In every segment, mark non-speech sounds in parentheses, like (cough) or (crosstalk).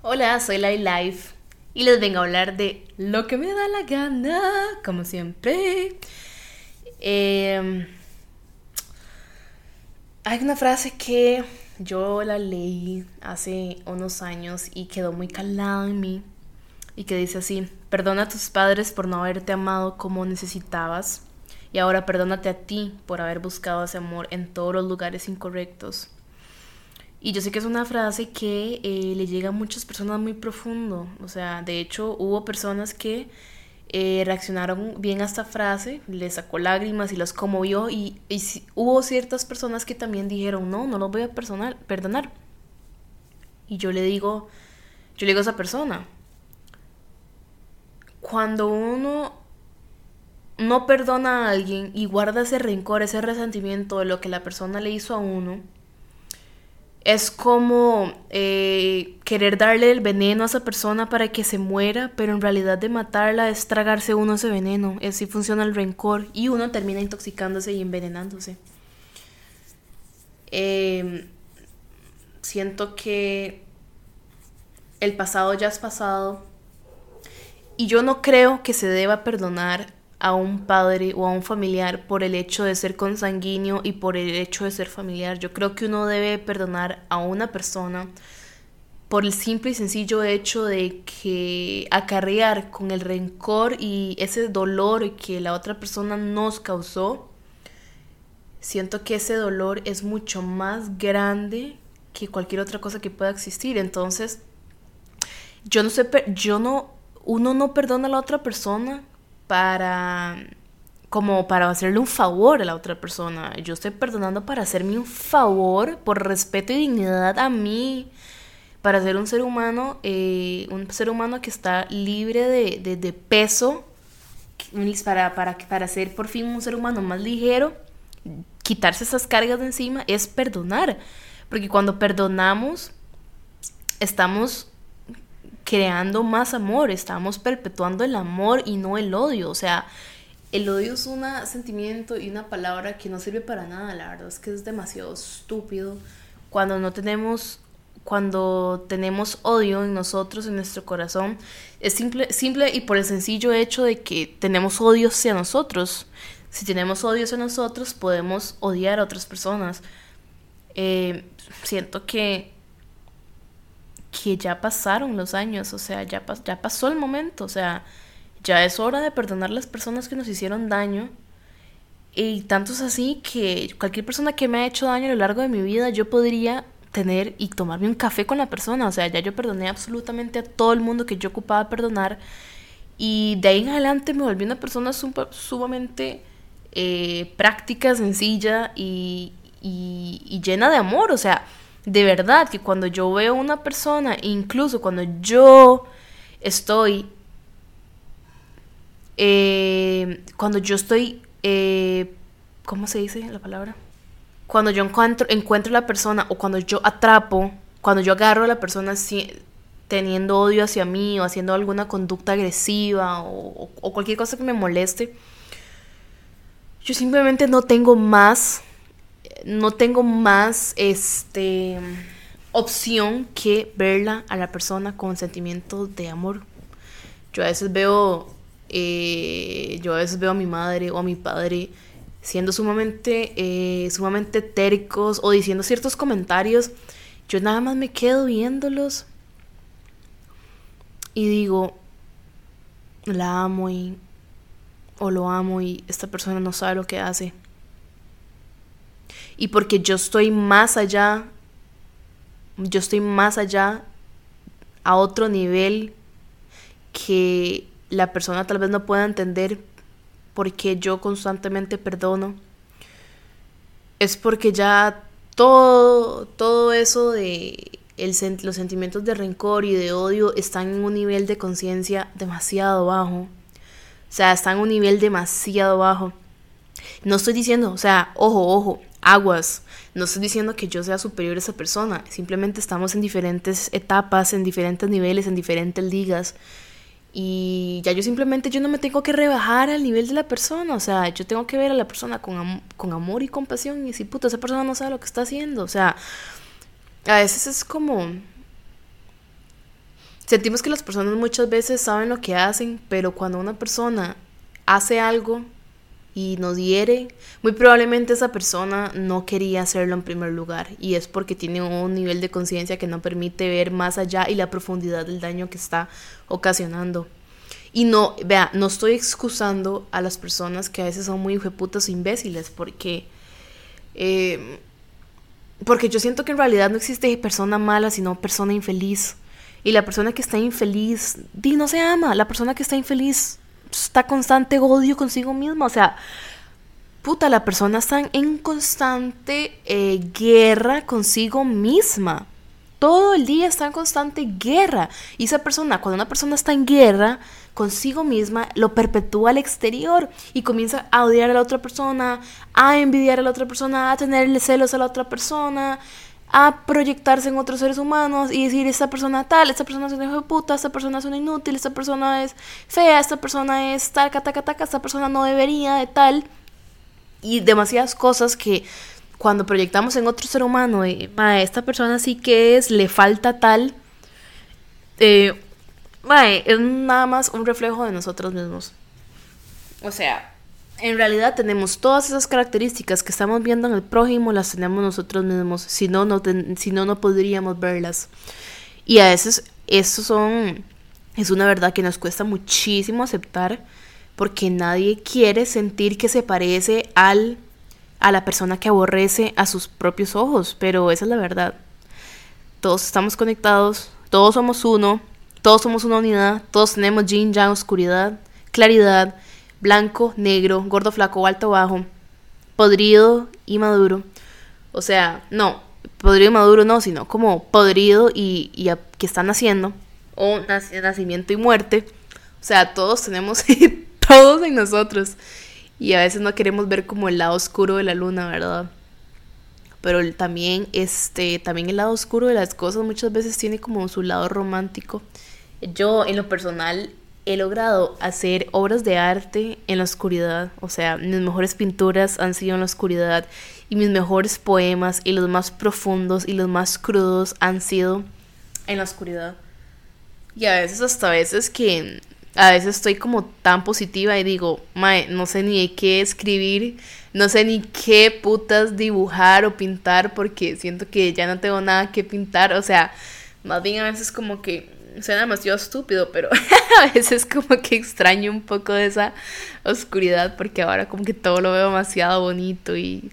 Hola, soy Lai Life y les vengo a hablar de lo que me da la gana, como siempre. Em, hay una frase que yo la leí hace unos años y quedó muy calada en mí y que dice así, perdona a tus padres por no haberte amado como necesitabas y ahora perdónate a ti por haber buscado ese amor en todos los lugares incorrectos. Y yo sé que es una frase que eh, le llega a muchas personas muy profundo. O sea, de hecho hubo personas que eh, reaccionaron bien a esta frase, les sacó lágrimas y las conmovió. Y, y hubo ciertas personas que también dijeron, no, no los voy a personal, perdonar. Y yo le digo, yo le digo a esa persona, cuando uno no perdona a alguien y guarda ese rencor, ese resentimiento de lo que la persona le hizo a uno, es como eh, querer darle el veneno a esa persona para que se muera, pero en realidad de matarla es tragarse uno ese veneno. Así funciona el rencor y uno termina intoxicándose y envenenándose. Em, siento que el pasado ya es pasado y yo no creo que se deba perdonar a un padre o a un familiar por el hecho de ser consanguíneo y por el hecho de ser familiar. Yo creo que uno debe perdonar a una persona por el simple y sencillo hecho de que acarrear con el rencor y ese dolor que la otra persona nos causó, siento que ese dolor es mucho más grande que cualquier otra cosa que pueda existir. Entonces, yo no sé, yo no, uno no perdona a la otra persona para como para hacerle un favor a la otra persona. Yo estoy perdonando para hacerme un favor por respeto y dignidad a mí, para ser un ser humano, eh, un ser humano que está libre de, de, peso, para, para, para ser por fin un ser humano más ligero, quitarse esas cargas de encima, es perdonar. Porque cuando perdonamos, estamos creando más amor, estamos perpetuando el amor y no el odio. O sea, el odio es un sentimiento y una palabra que no sirve para nada, la verdad es que es demasiado estúpido cuando no tenemos cuando tenemos odio en nosotros, en nuestro corazón, es simple, simple y por el sencillo hecho de que tenemos odio hacia nosotros. Si tenemos odio hacia nosotros, podemos odiar a otras personas. Eh, siento que que ya pasaron los años, o sea, ya, pasó el momento, o sea, ya es hora de perdonar a las personas que nos hicieron daño. Y tanto es así que cualquier persona que me ha hecho daño a lo largo de mi vida, yo podría tener y tomarme un café con la persona. O sea, ya yo perdoné absolutamente a todo el mundo que yo ocupaba perdonar. Y de ahí en adelante me volví una persona sumamente eh, práctica, sencilla y llena de amor. O sea, de verdad que cuando yo veo una persona, incluso cuando yo estoy, eh, cuando yo estoy, eh, ¿cómo se dice la palabra? Cuando yo encuentro, a la persona o cuando yo atrapo, cuando yo agarro a la persona teniendo odio hacia mí o haciendo alguna conducta agresiva o cualquier cosa que me moleste, yo simplemente no tengo más no tengo más este opción que verla a la persona con sentimientos de amor. Yo a veces veo, eh, yo a veces veo a mi madre o a mi padre siendo sumamente, eh, sumamente tercos o diciendo ciertos comentarios. Yo nada más me quedo viéndolos y digo, la amo y, o lo amo y esta persona no sabe lo que hace y porque yo estoy más allá, yo estoy más allá a otro nivel que la persona tal vez no pueda entender porque yo constantemente perdono. Es porque ya todo, todo eso de los sentimientos de rencor y de odio están en un nivel de conciencia demasiado bajo. O sea, están en un nivel demasiado bajo. No estoy diciendo, o sea, ojo, ojo, aguas. No estoy diciendo que yo sea superior a esa persona, simplemente estamos en diferentes etapas, en diferentes niveles, en diferentes ligas. Y ya yo simplemente yo no me tengo que rebajar al nivel de la persona, o sea, yo tengo que ver a la persona con, con amor y compasión y decir, puta, esa persona no sabe lo que está haciendo, o sea, a veces es como sentimos que las personas muchas veces saben lo que hacen, pero cuando una persona hace algo y nos hiere, muy probablemente esa persona no quería hacerlo en primer lugar y es porque tiene un nivel de conciencia que no permite ver más allá y la profundidad del daño que está ocasionando. Y no, vea, no estoy excusando a las personas que a veces son muy putas imbéciles porque... Eh, porque yo siento que en realidad no existe persona mala, sino persona infeliz. Y la persona que está infeliz, di, no se ama. La persona que está infeliz está constante odio consigo misma. O sea, puta, la persona está en constante eh, guerra consigo misma. Todo el día está en constante guerra. Y esa persona, cuando una persona está en guerra consigo misma, lo perpetúa al exterior y comienza a odiar a la otra persona, a envidiar a la otra persona, a tenerle celos a la otra persona, a proyectarse en otros seres humanos y decir, esta persona tal, esta persona es una hijo de puta, esta persona es una inútil, esta persona es fea, esta persona es tal, taca, taca, esta persona no debería de tal. Y demasiadas cosas que cuando proyectamos en otro ser humano, eh, esta persona sí que es, le falta tal, eh, es nada más un reflejo de nosotros mismos. O sea, en realidad tenemos todas esas características que estamos viendo en el prójimo, las tenemos nosotros mismos, si no, no, si no, no podríamos verlas. Y a veces eso son, es una verdad que nos cuesta muchísimo aceptar porque nadie quiere sentir que se parece al, a la persona que aborrece a sus propios ojos, pero esa es la verdad. Todos estamos conectados, todos somos uno, todos somos una unidad, todos tenemos yin, yang, oscuridad, claridad, blanco, negro, gordo, flaco, alto, bajo, podrido y maduro. O sea, no, podrido y maduro no, sino como podrido y, y que están naciendo, o nacimiento y muerte. O sea, todos tenemos (laughs) todos en nosotros. Y a veces no queremos ver como el lado oscuro de la luna, ¿verdad? Pero también, este, también el lado oscuro de las cosas muchas veces tiene como su lado romántico. Yo, en lo personal, he logrado hacer obras de arte en la oscuridad. O sea, mis mejores pinturas han sido en la oscuridad y mis mejores poemas y los más profundos y los más crudos han sido en la oscuridad. Y a veces hasta veces que a veces estoy como tan positiva y digo, mae, no sé ni qué escribir, no sé ni qué putas dibujar o pintar porque siento que ya no tengo nada que pintar, o sea, más bien a veces como que suena demasiado estúpido, pero (laughs) a veces como que extraño un poco de esa oscuridad porque ahora como que todo lo veo demasiado bonito y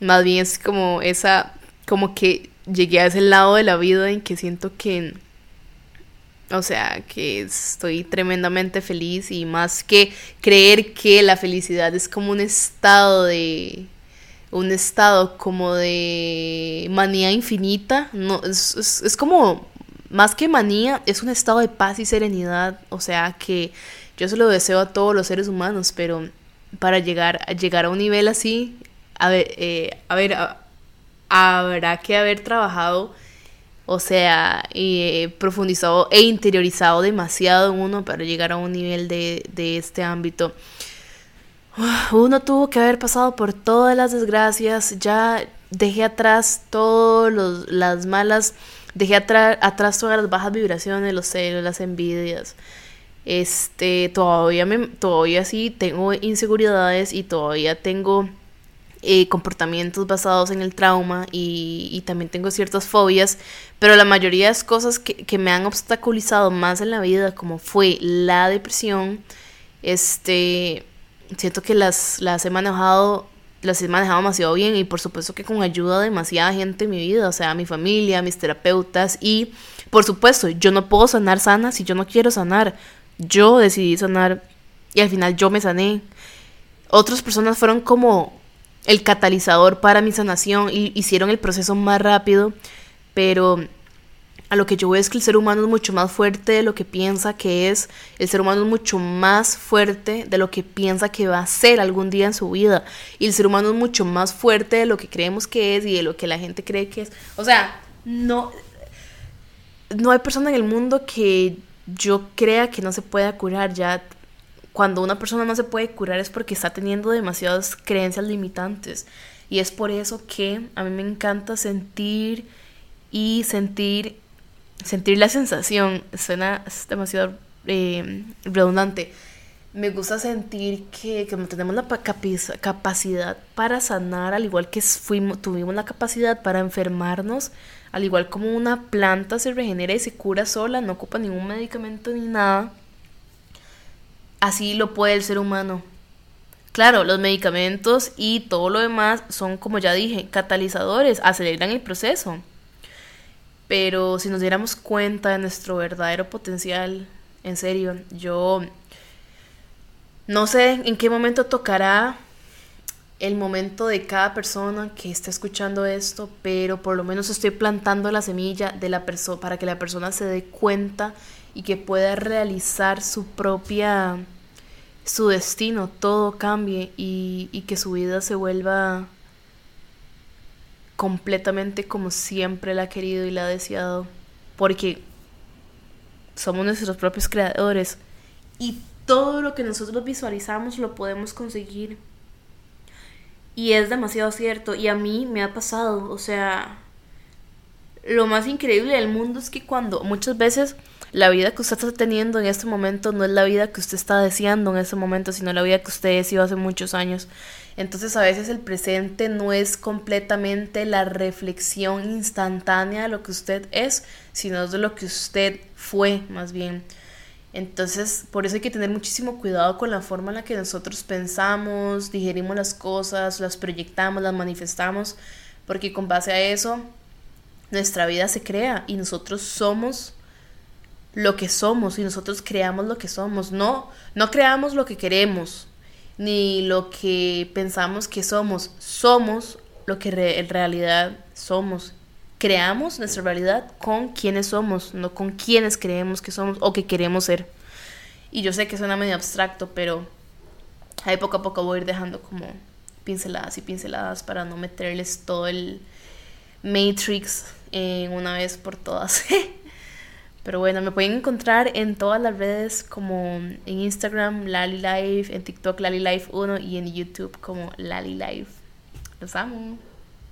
más bien es como esa, como que llegué a ese lado de la vida en que siento que, o sea, que estoy tremendamente feliz y más que creer que la felicidad es como un estado de un estado como de manía infinita, no, es, es como más que manía, es un estado de paz y serenidad, o sea que yo se lo deseo a todos los seres humanos, pero para llegar, llegar a un nivel así, a ver, eh, habrá que haber trabajado, o sea, eh, profundizado e interiorizado demasiado en uno para llegar a un nivel de, de este ámbito. Uno tuvo que haber pasado por todas las desgracias, ya dejé atrás todas las malas Dejé atrás todas las bajas vibraciones, los celos, las envidias. Este, todavía, me, todavía sí tengo inseguridades y todavía tengo eh, comportamientos basados en el trauma y, también tengo ciertas fobias, pero la mayoría de las cosas que, que, me han obstaculizado más en la vida, como fue la depresión, este, siento que las, las he manejado las he manejado demasiado bien y por supuesto que con ayuda de demasiada gente en mi vida, o sea, mi familia, mis terapeutas y por supuesto, yo no puedo sanar sana si yo no quiero sanar. Yo decidí sanar y al final yo me sané. Otras personas fueron como el catalizador para mi sanación y hicieron el proceso más rápido, pero a lo que yo veo es que el ser humano es mucho más fuerte de lo que piensa que es, el ser humano es mucho más fuerte de lo que piensa que va a ser algún día en su vida, y el ser humano es mucho más fuerte de lo que creemos que es y de lo que la gente cree que es. O sea, no, no hay persona en el mundo que yo crea que no se pueda curar ya. Cuando una persona no se puede curar es porque está teniendo demasiadas creencias limitantes. Y es por eso que a mí me encanta sentir y sentir sentir la sensación, suena demasiado eh, redundante. Me gusta sentir que, que tenemos la capacidad para sanar, al igual que fuimos, tuvimos la capacidad para enfermarnos, al igual como una planta se regenera y se cura sola, no ocupa ningún medicamento ni nada. Así lo puede el ser humano. Claro, los medicamentos y todo lo demás son, como ya dije, catalizadores, aceleran el proceso. Pero si nos diéramos cuenta de nuestro verdadero potencial, en serio, yo no sé en qué momento tocará el momento de cada persona que está escuchando esto, pero por lo menos estoy plantando la semilla de la persona para que la persona se dé cuenta y que pueda realizar su propia su destino, todo cambie y, y que su vida se vuelva completamente como siempre la ha querido y la ha deseado, porque somos nuestros propios creadores y todo lo que nosotros visualizamos lo podemos conseguir. Y es demasiado cierto y a mí me ha pasado, o sea, lo más increíble del mundo es que cuando muchas veces la vida que usted está teniendo en este momento no es la vida que usted está deseando en este momento, sino la vida que usted deseó hace muchos años. Entonces a veces el presente no es completamente la reflexión instantánea de lo que usted es, sino de lo que usted fue más bien. Entonces, por eso hay que tener muchísimo cuidado con la forma en la que nosotros pensamos, digerimos las cosas, las proyectamos, las manifestamos, porque con base a eso nuestra vida se crea y nosotros somos lo que somos y nosotros creamos lo que somos. No, no creamos lo que queremos ni lo que pensamos que somos. Somos lo que en realidad somos. Creamos nuestra realidad con quienes somos, no con quienes creemos que somos o que queremos ser. Y yo sé que suena medio abstracto, pero ahí poco a poco voy a ir dejando como pinceladas y pinceladas para no meterles todo el Matrix en una vez por todas. (laughs) Pero bueno, me pueden encontrar en todas las redes como en Instagram, Lali Life, en TikTok, Lali Life 1 y en YouTube como Lali Life. Los amo.